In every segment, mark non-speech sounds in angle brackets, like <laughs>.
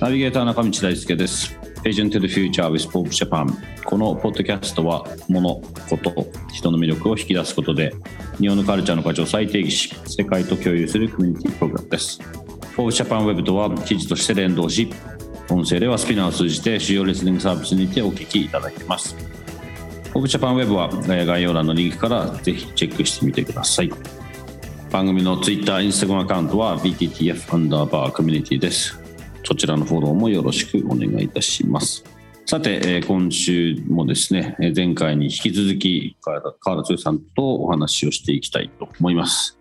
ナビゲーター中道大輔です。Agent to the Future with Pope Japan このポッドキャストは物、こと、人の魅力を引き出すことで日本のカルチャーの価値を再定義し世界と共有するコミュニティプログラムです。Pope Japan Web とは記事として連動し音声ではスピナーを通じて主要レスリングサービスにてお聞きいただけます。ポップジャパンウェブは概要欄のリンクからぜひチェックしてみてください。番組の Twitter、Instagram アカウントは BTTF アンダーバーコミュニティです。そちらのフォローもよろしくお願いいたします。さて、え今週もですね、前回に引き続き、川田剛さんとお話をしていきたいと思います。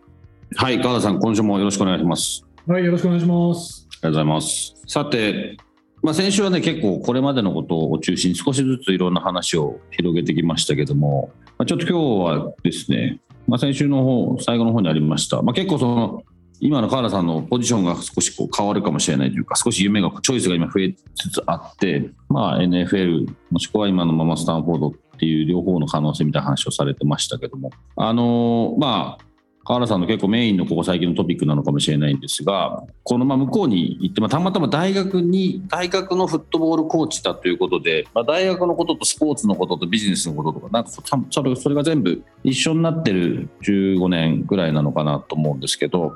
はい、川田さん、今週もよろしくお願いします。はい、よろしくお願いします。ありがとうございます。さて、まあ、先週はね、結構これまでのことを中心に少しずついろんな話を広げてきましたけども、まあ、ちょっと今日はですね、まあ、先週の方、最後の方にありました、まあ、結構その、今の河原さんのポジションが少しこう変わるかもしれないというか、少し夢が、チョイスが今増えつつあって、まあ、NFL、もしくは今のままスタンフォードっていう両方の可能性みたいな話をされてましたけども、あのまあ、河原さんの結構メインのここ最近のトピックなのかもしれないんですが、このま向こうに行って、まあ、たまたま大学に、大学のフットボールコーチだということで、まあ、大学のこととスポーツのこととビジネスのこととか、なんかそれそれが全部一緒になってる15年ぐらいなのかなと思うんですけど、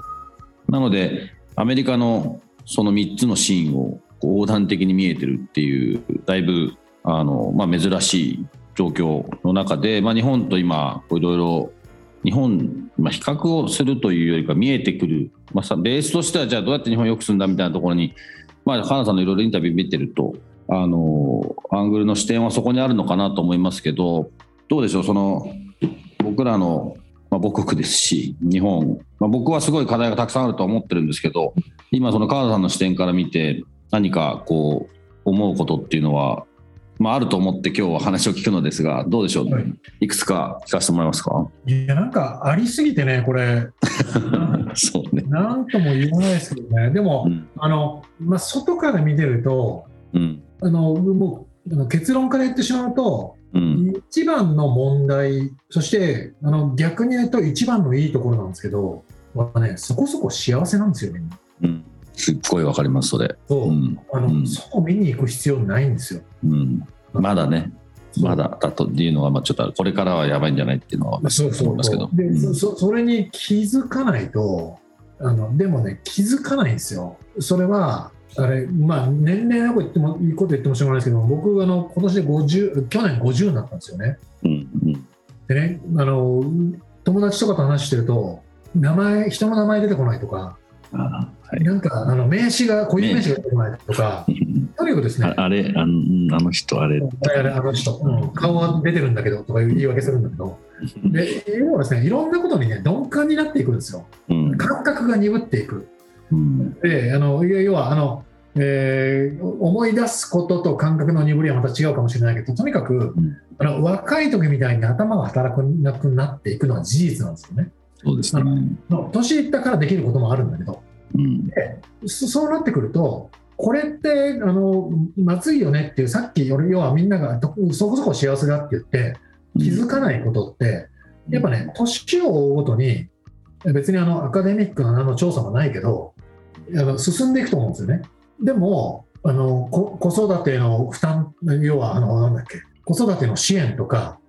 なのでアメリカのその3つのシーンを横断的に見えてるっていうだいぶあの、まあ、珍しい状況の中で、まあ、日本と今いろいろ日本、まあ、比較をするというよりか見えてくる、まあ、さベースとしてはじゃあどうやって日本をよくするんだみたいなところに、まあ、花さんのいろいろインタビュー見てるとあのアングルの視点はそこにあるのかなと思いますけどどうでしょうその僕らのまあ、母国ですし日本、まあ、僕はすごい課題がたくさんあると思ってるんですけど今その川田さんの視点から見て何かこう思うことっていうのは、まあ、あると思って今日は話を聞くのですがどうでしょう、はい、いくつか聞かせてもらえますか？いやなんかありすぎてねこれ。<laughs> そうね。なんとも言えないですけどね。でも、うん、あのまあ、外から見てると、うん、あのもう結論から言ってしまうとうん、一番の問題、そしてあの逆に言うと一番のいいところなんですけど、はね、そこそこ幸せなんですよ、みんな。うん、すっごいわかります、それ。そう、うん、あの、うん、そう見に行く必要ないんですよ。うん、まだね。まだだというのは、まあ、ちょっとこれからはやばいんじゃないっていうのはそうそうますけど。で、うん、そそれに気づかないとあのでもね気づかないんですよ。それはあれ、まあ、年齢なこと言ってもいいこと言ってもしょうがないですけど、僕、あの今年で50、去年50になったんですよね。うんうん、でねあの、友達とかと話してると、名前、人の名前出てこないとか、はい、なんかあの名刺が、固有名刺が出てこないとか、とにかくですね、あれあの、あの人、あれ、あれあの人、うん、顔は出てるんだけどとか言い訳するんだけど、で要はですね、いろんなことにね、鈍感になっていくんですよ、うん、感覚が鈍っていく。うん、であの要はあの、えー、思い出すことと感覚の鈍りはまた違うかもしれないけどとにかく、うん、あの若い時みたいに頭が働かなくなっていくのは事実なんですよね。そうですね。年いったからできることもあるんだけど、うん、でそうなってくるとこれってあのまずいよねっていうさっき要はみんながそこそこ幸せだって言って気づかないことって、やっぱね年を追うごとに別にあのアカデミックの調査もないけどあの進んでいくと思うんですよね。でもあの子育ての負担要はあのなんだっけ子育ての支援とか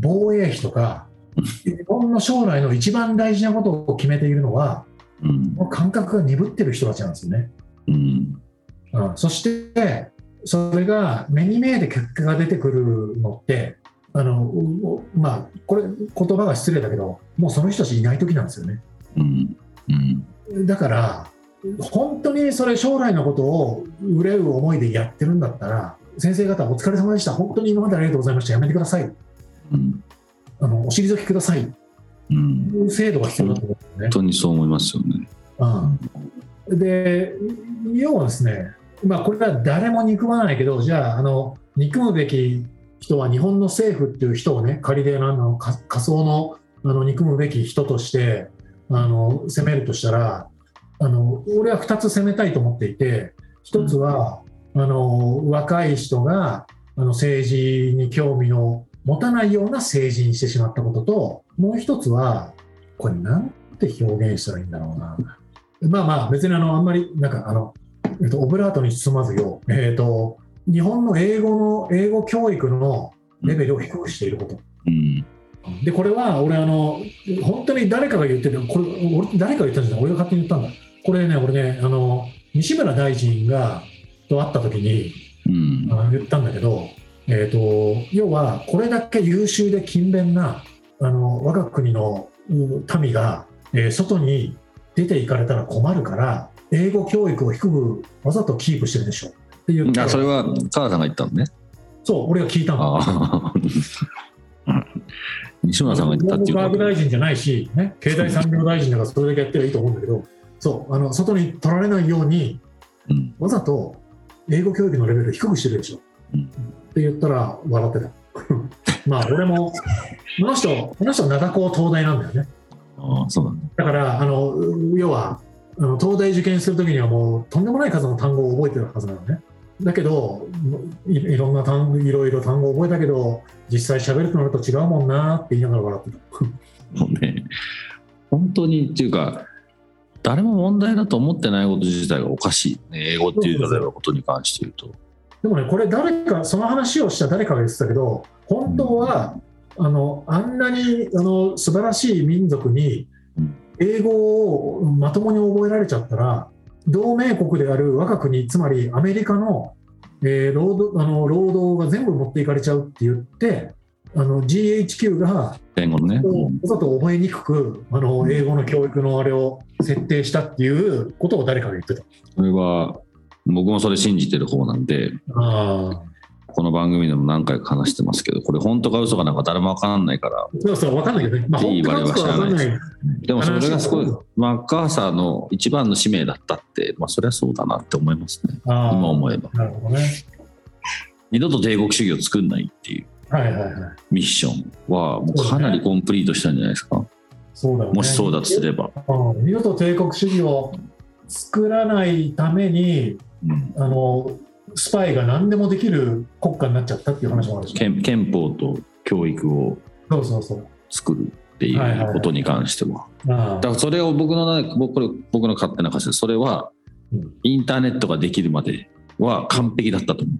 防衛費とか日本の将来の一番大事なことを決めているのは、うん、感覚が鈍ってる人たちなんですよね。うん、うん、そしてそれが目に見えて結果が出てくるのってあのまあこれ言葉が失礼だけどもうその人たちいない時なんですよね。うん。うん、だから本当にそれ将来のことを憂う思いでやってるんだったら先生方お疲れ様でした。本当に今までありがとうございました。やめてください、うん、あのお退きくださいいう制度が必要だと思うんですね。本当にそう思いますよね。うん、で要はですね、まあ、これは誰も憎まないけどじゃああの憎むべき人は日本の政府っていう人をね仮であの仮想のあの憎むべき人としてあの攻めるとしたらあの俺は2つ攻めたいと思っていて1つは、あの若い人があの政治に興味を持たないような政治にしてしまったことともう1つはこれなんて表現したらいいんだろうな。まあまあ別にあのあんまりなんかあの、えっと、オブラートに包まずよ、えっと、日本の英語の英語教育のレベルを低くしていること。うん。でこれは俺あの本当に誰かが言っててこれ俺誰かが言ったんじゃない？俺が勝手に言ったんだ。これね俺ねあの西村大臣がと会った時に、うん。あの言ったんだけど、えー、と要はこれだけ優秀で勤勉なあの我が国のうん民が、えー外に出ていかれたら困るから英語教育を低くわざとキープしてるでしょって言ってあそれは川田さんが言ったのね。そう俺が聞いたの。<laughs> 西村さんが言ったっていう文部科学か。大臣じゃないし、ね、経済産業大臣だからそれだけやってりゃいいと思うんだけど、そうあの外に取られないように、うんわざと英語教育のレベルを低くしてるでしょ。うんって言ったら笑ってた。<laughs> まあ俺も、この人、この人、灘高東大なんだよね。ああそうなんだ。だから、あの要はあの東大受験するときにはもうとんでもない数の単語を覚えてるはずなのね。だけどい、いろんな単語、いろいろ単語を覚えたけど、実際喋るとなると違うもんなって言いながら笑ってた。<laughs> もうね、本当にっていうか、誰も問題だと思ってないこと自体がおかしい、ね、英語っていう例えばことに関して言うと。でもね、これ誰か、その話をした誰かが言ってたけど、本当は、あのあんなにあの素晴らしい民族にうん英語をまともに覚えられちゃったら、同盟国である我が国、つまりアメリカの,、えー労働あの労働が全部持っていかれちゃうって言って、あの GHQ が英語のね。うんわざと覚えにくくあの英語の教育のあれを設定したっていうことを誰かが言ってた。それは、僕もそれ信じてる方なんで、あこの番組でも何回か話してますけど、これ本当か嘘かなんか誰もわからないから、そうそう、わかんないけどね。まあ、いい本当かどうかわかんない。でもそれがすごい、マッカーサーの一番の使命だったって、まあそりゃそうだなって思いますね。今思えば。なるほどね。二度と帝国主義を作んないっていう。ミッションは、もうかなりコンプリートしたんじゃないですか。そうだよね。もしそうだとすれば。うん二度と帝国主義を作らないために、うんあの、スパイが何でもできる国家になっちゃったっていう話もあるし。憲憲法と教育をそうそうそう。作るっていうことに関しては。あだからそれを僕の中僕これ僕の勝手な仮説それはうんインターネットができるまでは完璧だったと思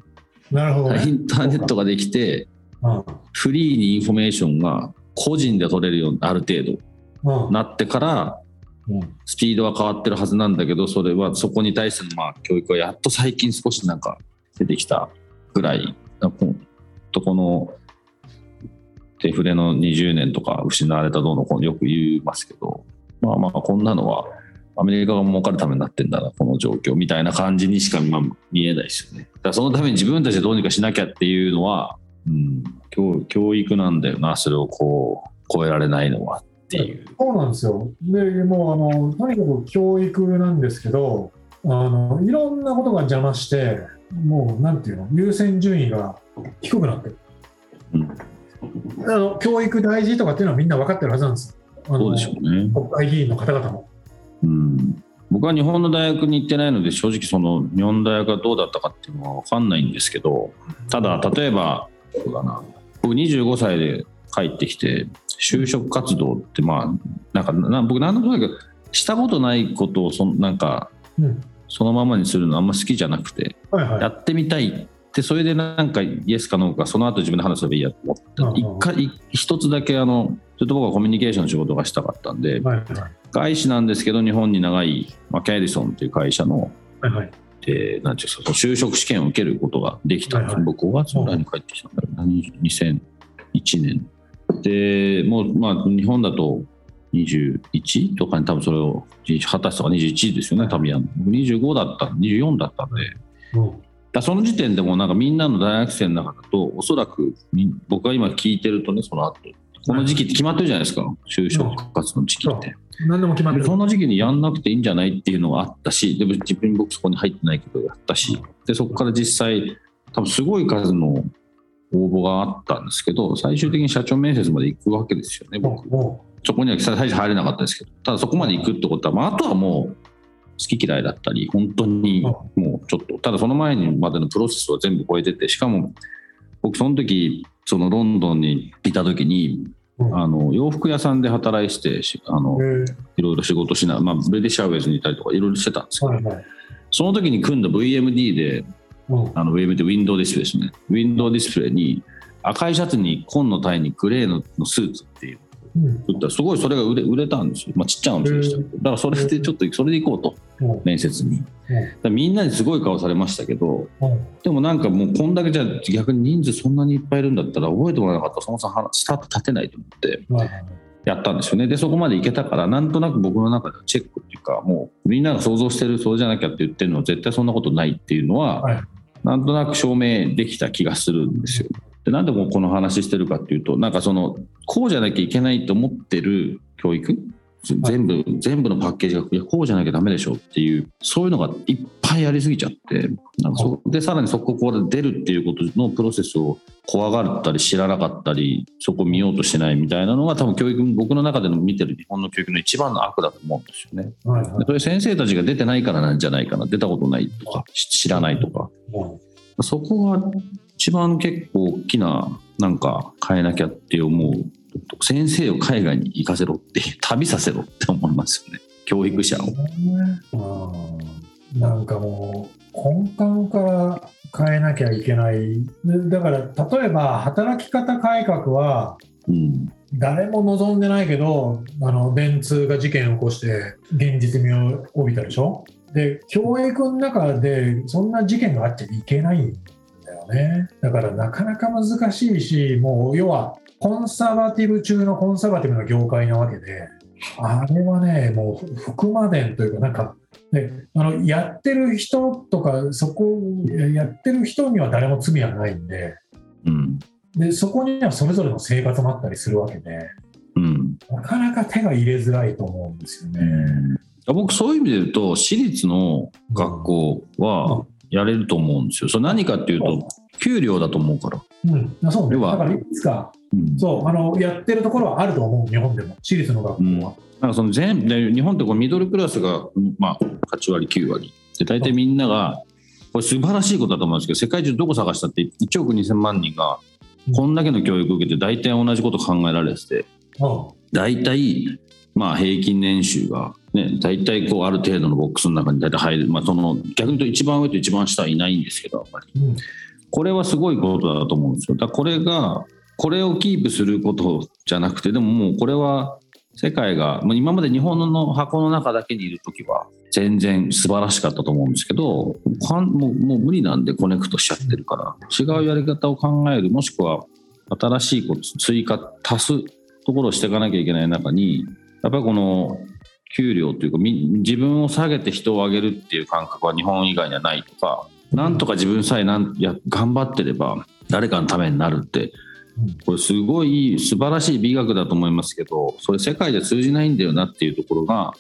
あなるほどう。イね。ンターネットができてうんフリーにインフォメーションが個人で取れるようにある程度うんなってからうんスピードは変わってるはずなんだけどそれはそこに対してのまあ教育はやっと最近少しなんか出てきたぐらいとこの手筆の20年とか失われたどうのこうのよく言いますけどまあまあこんなのはアメリカが儲かるためになってんだなこの状況みたいな感じにしか見えないですよね。だからそのために自分たちでどうにかしなきゃっていうのは、うん、教教育なんだよなそれをこう超えられないのは。っていう。そうなんですよ。で、もうあの、とにかく教育なんですけど、あのいろんなことが邪魔して、もうなんていうの、優先順位が低くなってる。うんあの教育大事とかっていうのはみんな分かってるはずなんです。あのそうでしょうね。国会議員の方々も。うん、僕は日本の大学に行ってないので正直その日本の大学がどうだったかっていうのは分かんないんですけどただ例えばそうだな僕25歳で帰ってきて就職活動ってまあなんかな僕何となくしたことないことをそんなんかうん。そのままにするのあんま好きじゃなくてはいはい。やってみたいってそれでなんかイエスかノーかその後自分で話せばいいやと思って一回一つだけあのちょっと僕はコミュニケーションの仕事がしたかったんではいはい。外資なんですけど日本に長い、まあ、キャリソンという会社の、はいはい。えーなんていうんですか就職試験を受けることができたんです、はいはい僕5月ぐらいに帰ってきたんだよな2001年でもうまあ日本だと21とかに多分それを20歳とか21ですよね多分。やんの僕25だった24だったんで。うん。だその時点でもなんかみんなの大学生の中だとおそらくみ僕が今聞いてるとねその後この時期って決まってるじゃないですか、就職活動の時期って。何でも決まってる。その時期にやんなくていいんじゃないっていうのがあったし、でも自分僕そこに入ってないけどやったし、でそこから実際、多分すごい数の応募があったんですけど、最終的に社長面接まで行くわけですよね、僕。そこには最初入れなかったですけど、ただそこまで行くってことは、まあ、あとはもう好き嫌いだったり、本当にもうちょっと、ただその前にまでのプロセスは全部超えてて、しかも僕その時、そのロンドンにいた時に、あの洋服屋さんで働いてあのいろいろ仕事しな、まあ、ブレディッシャーウェイズにいたりとかいろいろしてたんですけど、その時に組んだ VMD で、あの VMD ウィンドウディスプレイですね。ウィンドウディスプレイに赤いシャツに紺のタイにグレーのスーツっていう。売ったらすごいそれが売れ売れたんですよ、まあ、ちっちゃなお店でした。けどだからそれでちょっとそれで行こうと。面接に。みんなにすごい顔されましたけどでもなんかもうこんだけじゃ逆に人数そんなにいっぱいいるんだったら覚えてもらわなかったらそもそもスタート立てないと思ってやったんですよね。でそこまで行けたからなんとなく僕の中でチェックっていうかもうみんなが想像してるそうじゃなきゃって言ってるのは絶対そんなことないっていうのは、なんとなく証明できた気がするんですよ。でなんでもこの話してるかっていうとなんかそのこうじゃなきゃいけないと思ってる教育全部、全部のパッケージがいやこうじゃなきゃダメでしょっていうそういうのがいっぱいやりすぎちゃってそでさらにそここで出るっていうことのプロセスを怖がったり知らなかったりそこ見ようとしてないみたいなのが多分教育僕の中での見てる日本の教育の一番の悪だと思うんですよね。はいはい、それ先生たちが出てないからなんじゃないかな出たことないとか知らないとか。そこが一番結構大きななんか変えなきゃって思う先生を海外に行かせろって旅させろって思いますよね。教育者を。なんかもう根幹から変えなきゃいけない。だから例えば働き方改革は、誰も望んでないけどあの電通が事件を起こして現実味を帯びたでしょ？で教育の中でそんな事件があっちゃいけないんだよね。だからなかなか難しいしもう要はコンサバティブ中のコンサバティブな業界なわけであれはねもう福間伝というかなんかであのやってる人とかそこやってる人には誰も罪はないんで,、うん、でそこにはそれぞれの生活もあったりするわけで、うん、なかなか手が入れづらいと思うんですよね。うん。僕そういう意味で言うと私立の学校はやれると思うんですよ。それ何かっていうと給料だと思うから。うん、そうね。だからいつか、うん、そうあのやってるところはあると思う日本でも。私立の学校は。うん、なんかその全で日本ってこうミドルクラスがまあ8割9割。で大体みんながこれ素晴らしいことだと思うんですけど世界中どこ探したって1億2000万人がこんだけの教育を受けて大体同じこと考えられてて、大体まあ平均年収がね、大体こうある程度のボックスの中に大体入る、まあ、その逆に言うと一番上と一番下はいないんですけど、あんまり、うん、これはすごいことだと思うんですよ。だこれが、これをキープすることじゃなくて、でももうこれは世界が、まあ、今まで日本の箱の中だけにいるときは全然素晴らしかったと思うんですけど、もうもう無理なんでコネクトしちゃってるから、違うやり方を考える、もしくは新しいこと、追加、足すところをしていかなきゃいけない中に、やっぱりこの給料というか自分を下げて人を上げるっていう感覚は日本以外にはないとかなんとか自分さえなんや頑張ってれば誰かのためになるってこれすごい素晴らしい美学だと思いますけどそれ世界で通じないんだよなっていうところが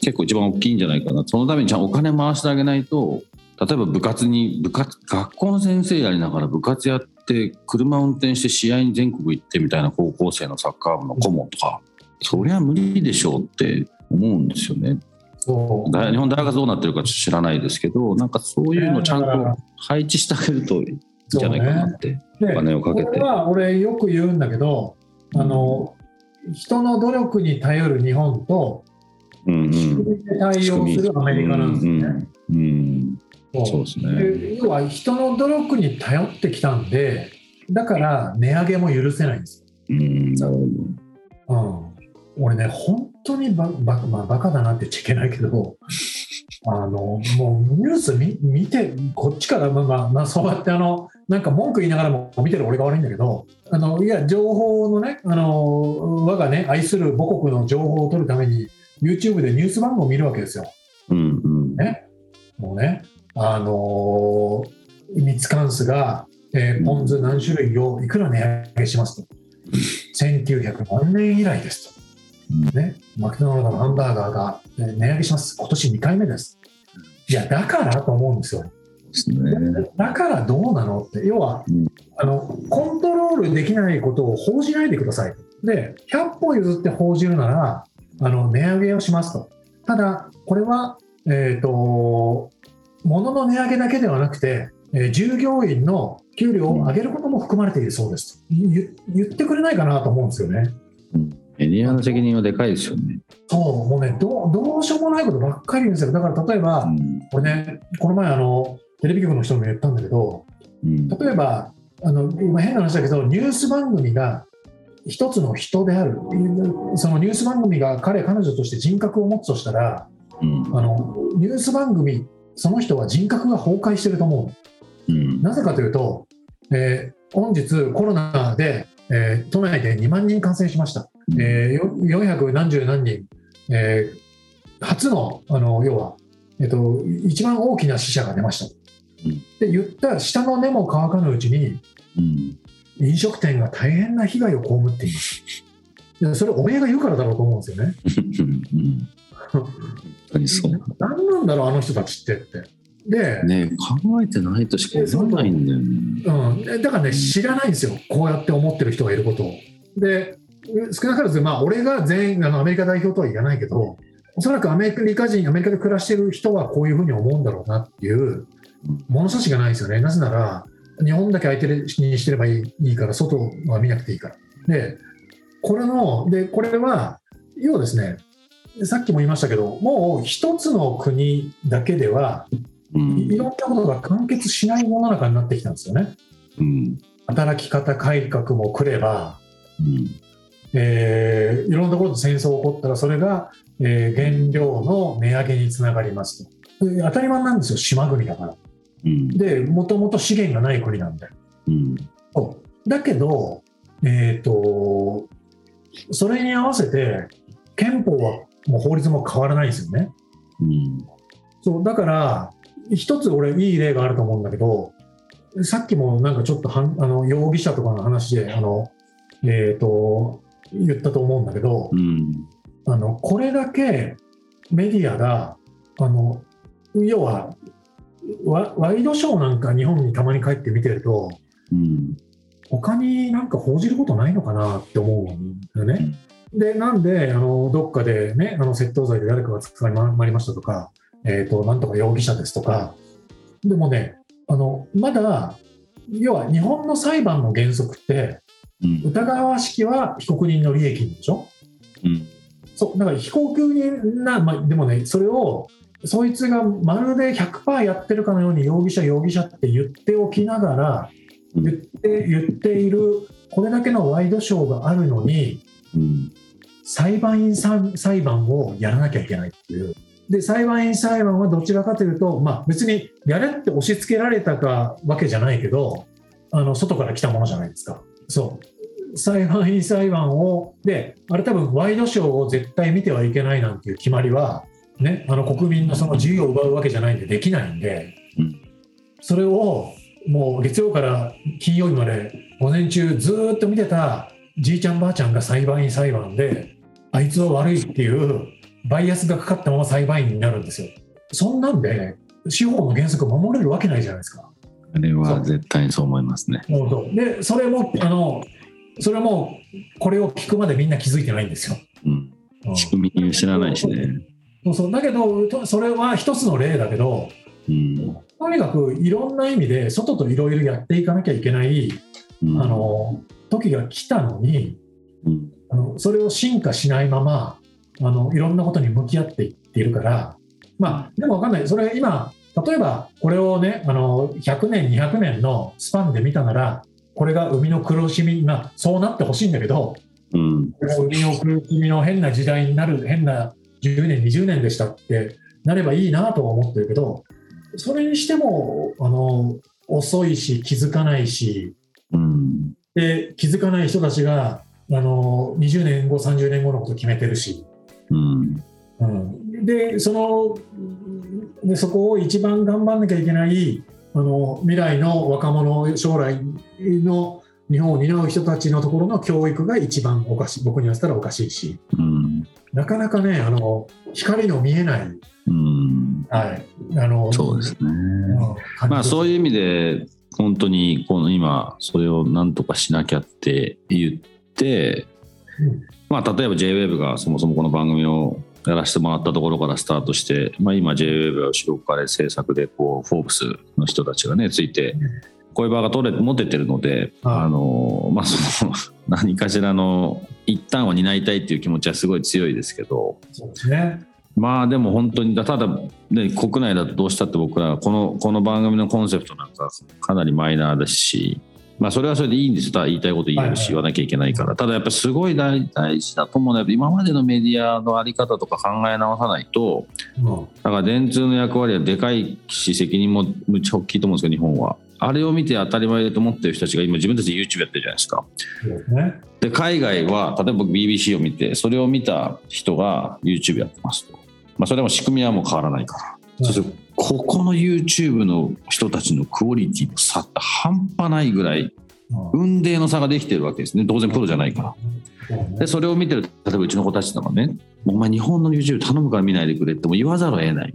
結構一番大きいんじゃないかな。そのためにちゃんお金回してあげないと例えば部活に部活学校の先生やりながら部活やって車運転して試合に全国行ってみたいな高校生のサッカー部の顧問とかそりゃ無理でしょうって思うんですよね。そう。日本大学どうなってるか知らないですけどなんかそういうのちゃんと配置してあげるといいんじゃないかなって、ね、お金をかけて。これは俺よく言うんだけどあの、人の努力に頼る日本と、うんうん、仕組みで対応するアメリカなんですね。うん、そう。ですね。要は人の努力に頼ってきたんでだから値上げも許せないんです。うんなるほど、うん俺ね、本当にババ,、まあ、バカだなって言っちゃいけないけど、<laughs> あのもうニュース見見て、こっちから、まあまあ、まあ、そうやってあの、なんか文句言いながらも見てる俺が悪いんだけど、あのいや、情報のね、あの我がね、愛する母国の情報を取るために、YouTube でニュース番組を見るわけですよ。うんうん、ね、もうね、あのミツカンスが、えー、ポン酢何種類をいくら値上げしますと。<laughs> 1900何年以来ですと、ね、マクドナルドのハンバーガーが値上げします。今年2回目です。いやだからと思うんですよ。だからどうなのって。要は、うん。あのコントロールできないことを報じないでください。で100歩譲って報じるならあの値上げをしますと。ただこれは、えー、と物の値上げだけではなくて、えー従業員の給料を上げることも含まれているそうですと。言言ってくれないかなと思うんですよねメディアの責任はでかいですよね。そうもうねどうどうしようもないことばっかり言うんですよ。だから例えば、うん。これねこの前あのテレビ局の人にも言ったんだけどうん。例えばあの今変な話だけどニュース番組が一つの人である。そのニュース番組が彼彼女として人格を持つとしたらうん。あのニュース番組その人は人格が崩壊してると思う。ん。うなぜかというと、えー本日コロナで、えー都内で2万人感染しました、えーよ400何十何人、えー初のあの要は、えっと一番大きな死者が出ました、うんで言った下の根も乾かぬうちにうん飲食店が大変な被害を被っています。<laughs> それ、おめえが言うからだろうと思うんですよね。何なんだろう、あの人たちってって。で、ね考えてないとしか思わないんだよね。うん、だからね、知らないんですよ、こうやって思ってる人がいることを。で、少なからず、まあ、俺が全員あのアメリカ代表とは言わないけど、おそらくアメリカ人、アメリカで暮らしてる人はこういうふうに思うんだろうなっていう物差しがないですよね。なぜなら、日本だけ相手にしてればいいから、外は見なくていいから。で、これの、で、これは、要はですね、さっきも言いましたけど、もう一つの国だけでは、うんいろんなことが完結しない世の中になってきたんですよね。うん働き方改革も来れば、うんえーいろんなところで戦争が起こったら、それが、えー原料の値上げにつながりますと。で当たり前なんですよ、島国だから。うんで、もともと資源がない国なんで。うんだけど、えー、とそれに合わせて憲法はもう法律も変わらないんですよね。うんそうだから一つ俺いい例があると思うんだけどさっきもなんかちょっとはんあの容疑者とかの話であの、えー、と言ったと思うんだけどうんあのこれだけメディアがあの要はワワイドショーなんか日本にたまに帰って見てるとうん他になんか報じることないのかなって思うんだよね。で、なんで、あのどっかでね、あの窃盗罪で誰かが捕まりましたとか、えー、となんとか容疑者ですとか、でもね、あのまだ、要は日本の裁判の原則って、うん疑わしきは被告人の利益でしょ？うんそうだから被告人な、まあ、でもね、それを、そいつがまるで100%やってるかのように容疑者、容疑者って言っておきながら、うん言って言っている、これだけのワイドショーがあるのに、うん裁判員さん裁判をやらなきゃいけないっていう。で裁判員裁判はどちらかというと、まあ、別にやれって押し付けられたかわけじゃないけどあの外から来たものじゃないですか。そう裁判員裁判をであれ多分ワイドショーを絶対見てはいけないなんていう決まりは、ね、あの国民のその自由を奪うわけじゃないんでできないんで、それをもう月曜から金曜日まで午前中ずっと見てたじいちゃんばあちゃんが裁判員裁判であいつは悪いっていうバイアスがかかったまま裁判員になるんですよ。そんなんで司法の原則守れるわけないじゃないですか。あれは絶対にそう思いますね。でそれもあのそれもこれを聞くまでみんな気づいてないんですよ。うん。うん。仕組み知らないしね。そうそう。だけどとそれは一つの例だけどうん。とにかくいろんな意味で外といろいろやっていかなきゃいけない、うん。あの時が来たのにうん。あのそれを進化しないままあのいろんなことに向き合っていっているからまあでも分かんない。それ今例えばこれをねあの100年200年のスパンで見たならこれが生みの苦しみがそうなってほしいんだけどうん。生みの苦しみの変な時代になる変な10年20年でしたってなればいいなとは思ってるけどそれにしてもあの遅いし気づかないしうん。で気づかない人たちがあの20年後30年後のこと決めてるし、うん。うん、でそのでそこを一番頑張んなきゃいけないあの未来の若者将来の日本を担う人たちのところの教育が一番おかしい僕に言わせたらおかしいし、うん、なかなかねあの光の見えない、うん、はい、あのそうですね、まあ、そういう意味で本当にこの今それをなんとかしなきゃって言って、うん、まあ、例えば JWAVE がそもそもこの番組をやらせてもらったところからスタートして、まあ、今 JWAVE は後ろから制作でこうフォーブスの人たちがねついてこういう場が取れ持ててるので、あのまあ、その <laughs> 何かしらの一旦は担いたいっていう気持ちはすごい強いですけどそうですね。まあでも本当にただ、ね、国内だとどうしたって僕らこのこの番組のコンセプトなんかかなりマイナーですし、まあ、それはそれでいいんです。ただ言いたいこと言えるし言わなきゃいけないから、ただやっぱりすごい大事だと思うのは今までのメディアの在り方とか考え直さないと、だから電通の役割はでかいし責任もむっちゃ大きいと思うんですけど日本は。あれを見て当たり前だと思ってる人たちが今自分たちで YouTube やってるじゃないですか。で海外は例えば BBC を見てそれを見た人が YouTube やってますと、まあ、それも仕組みはもう変わらないから、うん、ここの YouTube の人たちのクオリティの差って半端ないぐらい運命の差ができてるわけですね。当然プロじゃないから。でそれを見てる例えばうちの子たちとかねお前日本の YouTube 頼むから見ないでくれっても言わざるを得ない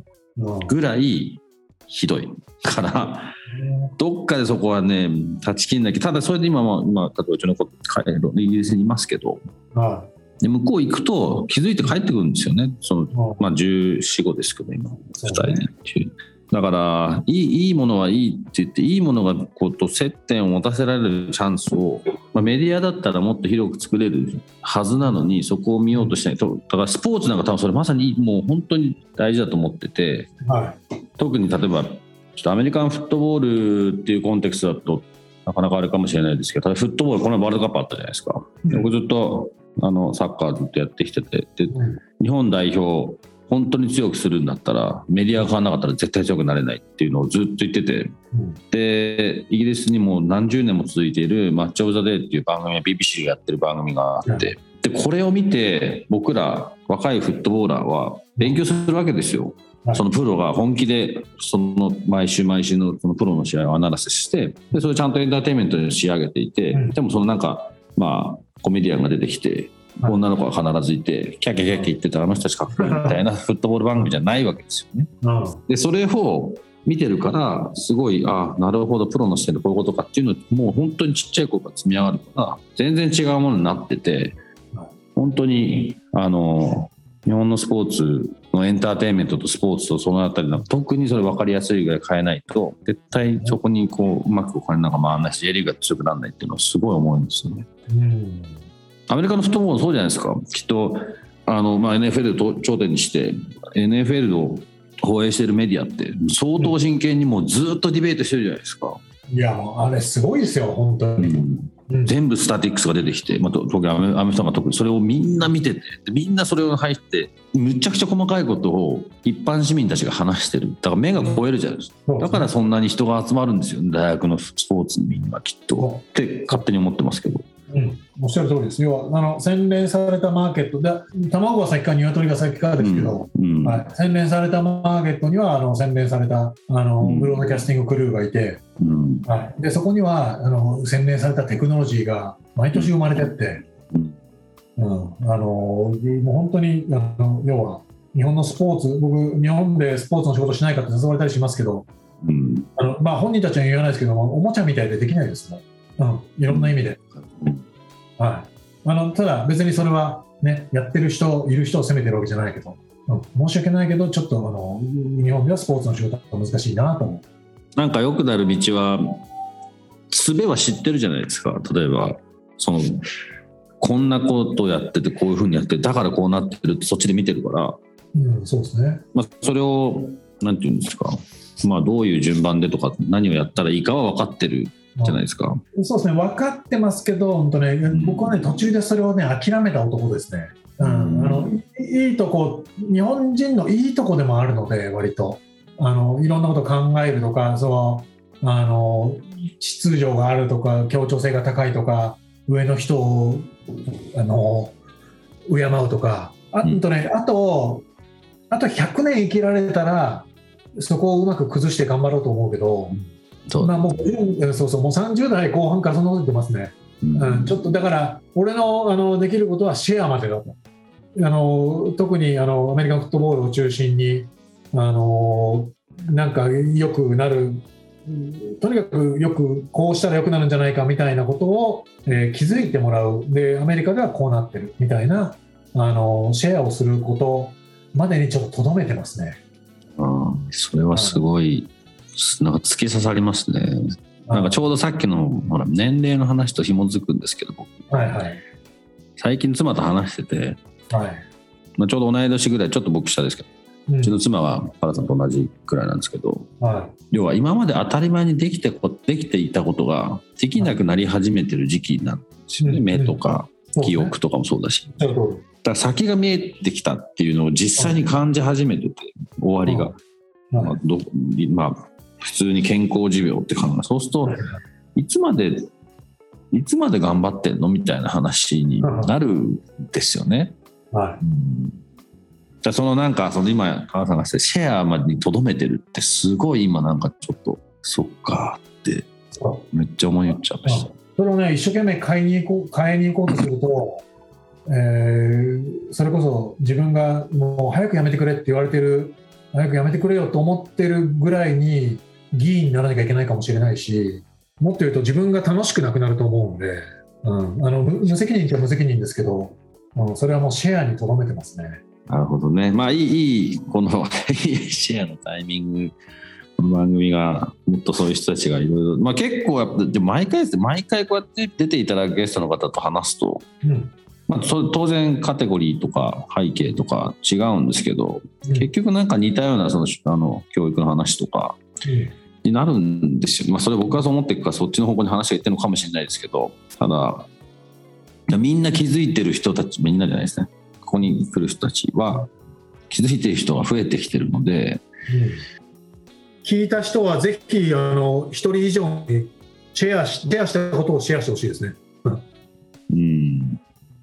ぐらいひどい。からどっかでそこはね断ち切んなきゃただそれで今は、まあ、例えばうちの子イギリスにいますけど、はい、で向こう行くと気づいて帰ってくるんですよね。その、まあ、1415ですけど今。2人で、だからいいいいものはいいって言っていいものがこと接点を持たせられるチャンスを、まあ、メディアだったらもっと広く作れるはずなのにそこを見ようとしない。とだからスポーツなんか多分それまさにもう本当に大事だと思ってて、はい、特に例えばちょっとアメリカンフットボールっていうコンテクストだとなかなかあれかもしれないですけどただフットボールこのワールドカップあったじゃないですか、うん、僕ずっとあのサッカーずっとやってきててで、うん、日本代表本当に強くするんだったらメディアが変わらなかったら絶対強くなれないっていうのをずっと言ってて、うん、でイギリスにも何十年も続いている「マッチ・オブ・ザ・デー」っていう番組は BBC がやってる番組があって、でこれを見て僕ら若いフットボーラーは勉強するわけですよ。そのプロが本気でその毎週毎週のそのプロの試合をアナラシスしてでそれをちゃんとエンターテインメントに仕上げていて、でもそのなんかまあコメディアンが出てきて女の子が必ずいてキャキャキャキャ言ってたらあの人たちかっこいいみたいなフットボール番組じゃないわけですよね。でそれを見てるからすごいあなるほどプロの視点でこういうことかっていうのもう本当にちっちゃい頃から積み上がるから全然違うものになってて本当にあの日本のスポーツのエンターテインメントとスポーツとそのあたりの特にそれ分かりやすいぐらい変えないと絶対そこにこううまくお金なんか回らないし J リーグが強くならないっていうのはすごい思うんですよね。うんアメリカのフットボールそうじゃないですかきっとあの、まあ、NFL を頂点にして NFL を放映してるメディアって相当真剣にもうずっとディベートしてるじゃないですか。いやあれすごいですよ本当に、うん、全部スタティックスが出てきて、まあ、特にアメアメフトが特にそれをみんな見ててみんなそれを入ってむちゃくちゃ細かいことを一般市民たちが話してる。だから目が超えるじゃないですか、うん、だからそんなに人が集まるんですよ。大学のスポーツにみんなきっと。って勝手に思ってますけど。うん、おっしゃる通りです。要はあの洗練されたマーケット。で、卵が先か鶏が先かですけど、うんうん、はい、洗練されたマーケットにはあの洗練されたあの、ブロードキャスティングクルーがいて、はい、でそこにはあの洗練されたテクノロジーが毎年生まれてって、うん、あのもう本当にあの要は日本のスポーツ、僕、日本でスポーツの仕事しないかって誘われたりしますけど、あのまあ、本人たちは言わないですけども、おもちゃみたいでできないですもん。うん、いろんな意味で。はい、あのただ、別にそれは、ね、やってる人、いる人を責めてるわけじゃないけど、うん、申し訳ないけど、ちょっとあの日本ではスポーツの仕事は難しいなと思う。なんか良くなる道は、術は知ってるじゃないですか、例えば、そのこんなことやってて、こういうふうにやって、だからこうなってるって、そっちで見てるから、うん、そうですね。まあ、それを、なんていうんですか、まあ、どういう順番でとか、何をやったらいいかは分かってるじゃないですか。そうですね、分かってますけど、本当ね、僕はね、途中でそれをね、諦めた男ですね。うん、あのいいとこ、日本人のいいとこでもあるので、割と。あのいろんなこと考えるとか、そうあの秩序があるとか、協調性が高いとか、上の人をあの敬うとか、あとね、うん、あと、あと100年生きられたら、そこをうまく崩して頑張ろうと思うけど、うんそうまあ、もうそうそうもう30代後半からそんなこと言ってますね。うん、ちょっとだから俺のあのできることはシェアまでだと。あの特にあのアメリカンフットボールを中心にあのなんか良くなるとにかくよくこうしたら良くなるんじゃないかみたいなことを、えー、気づいてもらう。でアメリカではこうなってる。みたいなあのシェアをすることまでにちょっととどめてますね。あそれはすごい、なんか突き刺さりますね。なんかちょうどさっきのほら年齢の話と紐づくんですけど僕、はいはい、最近妻と話してて、はい。まあ、ちょうど同い年ぐらいちょっと僕下ですけど、うん、うちの妻はパラさんと同じくらいなんですけど、はい、要は今まで当たり前にできてできていたことができなくなり始めてる時期なんですよね、目とか記憶とかもそうだし。だから先が見えてきたっていうのを実際に感じ始めてて終わりが、まあどまあ、普通に健康寿命って考えそうするといつまでいつまで頑張ってんのみたいな話になるんですよね。はい、うん。じゃそのなんかその今川さんがしてシェアまでにとどめてるってすごい今なんかちょっとそっかってめっちゃ思いっちゃいました。それをね一生懸命買いに行こう買いに行こうとすると、えー、それこそ自分がもう早くやめてくれって言われてる早くやめてくれよと思ってるぐらいに議員にならなきゃいけないかもしれないしもっと言うと自分が楽しくなくなると思うんで、うん、あの無責任っちゃ無責任ですけど、うん、それはもうシェアにとどめてますね。なるほどね。まあいい、いい、この <laughs> シェアのタイミング、この番組がもっとそういう人たちがいろいろ、まあ結構やっぱ、で毎回ですね、毎回こうやって出ていただくゲストの方と話すと、うん、まあ、当然カテゴリーとか背景とか違うんですけど、うん、結局なんか似たようなそのあの教育の話とかになるんですよ。まあそれ僕はそう思っていくかそっちの方向に話がいってるのかもしれないですけど、ただ、みんな気づいてる人たちみんなじゃないですねここに来る人たちは気づいてる人が増えてきてるので、うん、聞いた人はぜひあの1人以上にシェアしシェアしたことをシェアしてほしいですね。うん、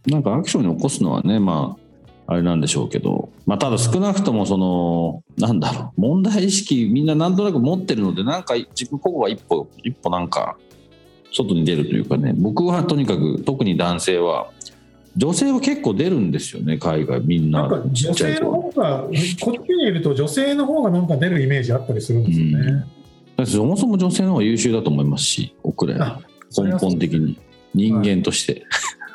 なんかアクションに起こすのはねまああれなんでしょうけど、まあ、ただ少なくともそのなんだろう問題意識みんななんとなく持ってるのでなんか自分個々が一歩一歩なんか外に出るというかね。僕はとにかく特に男性は女性は結構出るんですよね、海外、みんな。なんか女性の方が、こっちにいると、女性の方がなんか出るイメージあったりするんですよね。うん、そもそも女性の方が優秀だと思いますし、遅れ、根本的に、人間として、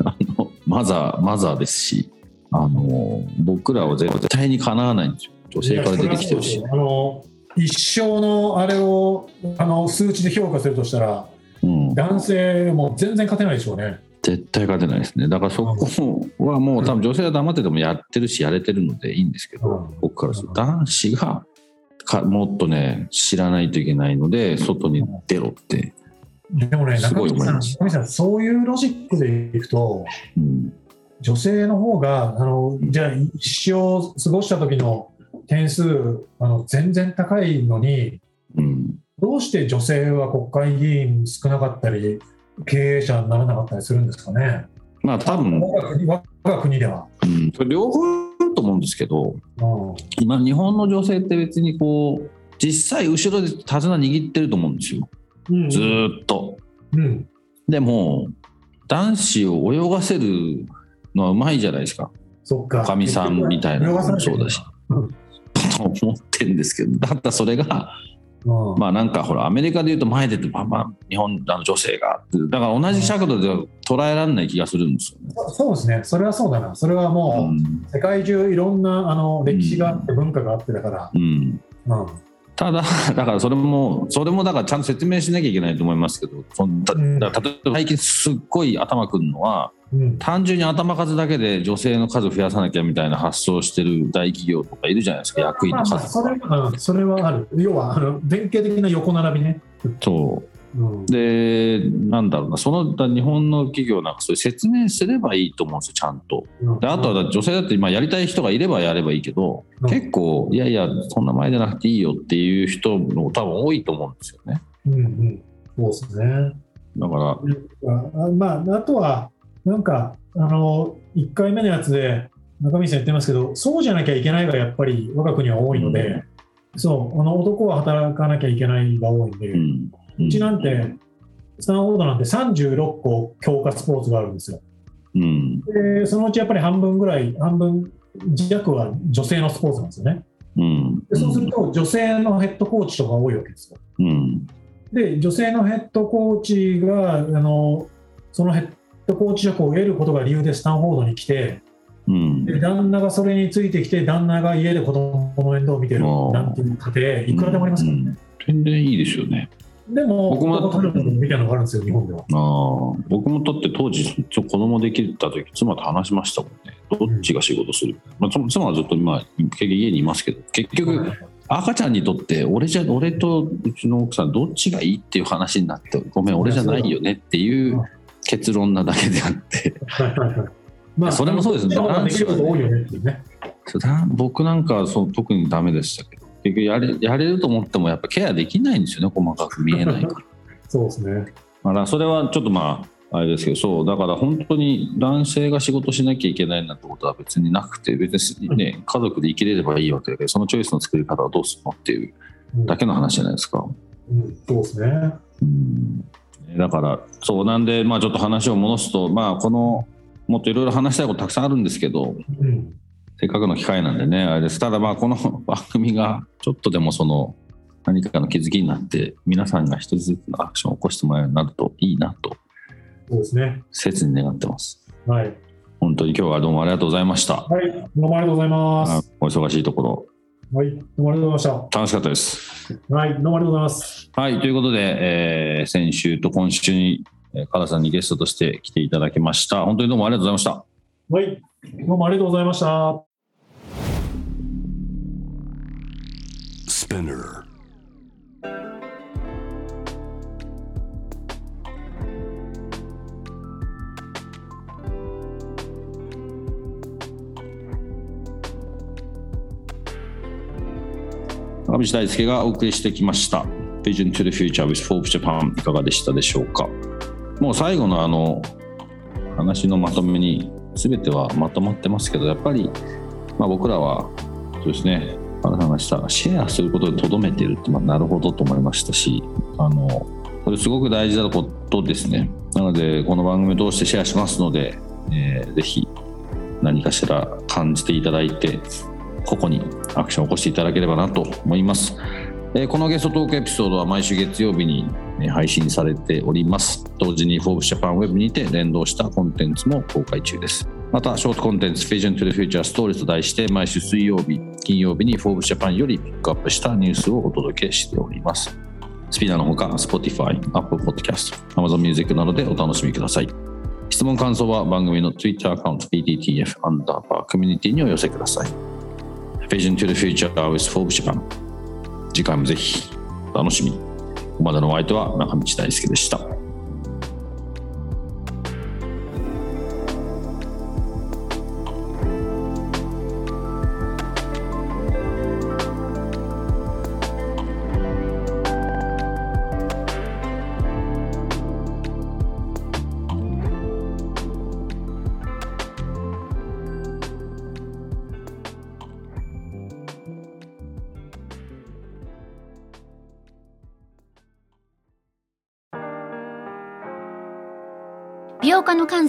はい、<laughs> あのマザー、マザーですし、あの僕らは絶対にかなわないんですよ、女性から出てきてるし。あの一生のあれをあの数値で評価するとしたら、うん、男性も全然勝てないでしょうね。絶対勝てないですね。だからそこはもう多分女性は黙っててもやってるしやれてるのでいいんですけど、僕からすると男子がかもっとね知らないといけないので外に出ろってでもねすごい思います。さんそういうロジックでいくと、うん、女性の方があのじゃあ一生過ごした時の点数あの全然高いのに、うん、どうして女性は国会議員少なかったり経営者にならなかったりするんですかね？まあ多分。我が国では、うん、両方あると思うんですけど、うん、今日本の女性って別にこう実際後ろで手綱握ってると思うんですよ、うん、ずっと、うん、でも男子を泳がせるのはうまいじゃないですか。か。みさんみたいな。のもそうだし、<laughs> と思ってるんですけど。だったらそれがうん、まあなんかほらアメリカでいうと前出てまあ日本あの女性がだから同じ尺度では捉えられない気がするんですよね、うん、そうですね。それはそうだな。それはもう、世界中いろんなあの歴史があって文化があってだから、うん、うんただ、<laughs> だからそれも、それもだからちゃんと説明しなきゃいけないと思いますけど、そのだ例えば最近すっごい頭くるのは、単純に頭数だけで女性の数増やさなきゃみたいな発想してる大企業とかいるじゃないですか、役員の数それはそれはある、要はあの典型的な横並びね。そううん、で、なんだろうな、その日本の企業なんかそういう説明すればいいと思うんですよ、ちゃんと。であとは女性だって今やりたい人がいればやればいいけど、うん、結構、いやいや、そんな前じゃなくていいよっていう人も多分多いと思うんですよね。うんうん、そうですね。だから。あまあ、あとは、なんか、あの、1回目のやつで、中身さん言ってますけど、そうじゃなきゃいけないがやっぱり我が国は多いので、うん、そう、あの男は働かなきゃいけないが多いんで、うん、うちなんて、スタンフォードなんて36個強化スポーツがあるんですよ。うん、でそのうちやっぱり半分ぐらい、半分弱は女性のスポーツなんですよね。うん、でそうすると、女性のヘッドコーチとか多いわけですよ。うん、で、女性のヘッドコーチが、あのそのヘッドコーチ職を得ることが理由でスタンフォードに来て、うん、で旦那がそれについてきて、旦那が家で子供の面倒を見てるなんていう家庭、いくらでもありますからね。全然いいですよね。でも、僕もみたいなのがあるんですよ、日本では。あ僕もだって当時、ちょ子供できた時妻と話しましたもんね。どっちが仕事する、うん、まあ、妻はずっと今、結局家にいますけど、結局、赤ちゃんにとって俺じゃ俺とうちの奥さんどっちがいいっていう話になってごめん俺じゃないよねっていう結論なだけであって。まあそれもそうですね男子はね僕なんかはそう特にダメでしたけど結局やれやれると思ってもやっぱケアできないんですよね細かく見えないから。<laughs> そうですね。まあそれはちょっとまああれですけどそうだから本当に男性が仕事しなきゃいけないなんてことは別になくて別にね家族で生きれればいいわけだけどそのチョイスの作り方はどうするのっていうだけの話じゃないですか。うん、そうですね、うん、だからそうなんでまあちょっと話を戻すとまあこのもっといろいろ話したいことたくさんあるんですけど、うん、せっかくの機会なんでねあれですただまあこの <laughs> 番組がちょっとでもその何かの気づきになって皆さんが一つずつのアクションを起こしてもらえるようになるといいなとそうですね。切に願ってます。はい。本当に今日はどうもありがとうございました。はい、どうもありがとうございます。お忙しいところ。はい、どうもありがとうございました。楽しかったです。はい、どうもありがとうございます。はい、ということで、えー、先週と今週に、えー、カさんにゲストとして来ていただきました。本当にどうもありがとうございました。はい、どうもありがとうございました。Spinner 上地大輔がお送りしてきました。Vision to the Future with Forbes Japan いかがでしたでしょうか？もう最後のあの話のまとめに全てはまとまってますけどやっぱり、まあ、僕らはそうですね原さんがしたシェアすることでとどめているって、まあ、なるほどと思いましたしあのこれすごく大事なことですねなのでこの番組を通してシェアしますので、えー、ぜひ何かしら感じていただいてここにアクションを起こしていただければなと思います。えこのゲストトークエピソードは毎週月曜日に配信されております。同時に Forbes Japan Web にて連動したコンテンツも公開中です。また、ショートコンテンツ Vision to the Future Stories と題して毎週水曜日、金曜日に Forbes Japan よりピックアップしたニュースをお届けしております。スピナーのほか、Spotify、Apple Podcast、Amazon Music などでお楽しみください。質問感想は番組の Twitter アカウント PTTF アンダーバーコミュニティにお寄せください。Vision to the Future with Forbes Japan 次回もぜひお楽しみここまでのお相手は中道大輔でした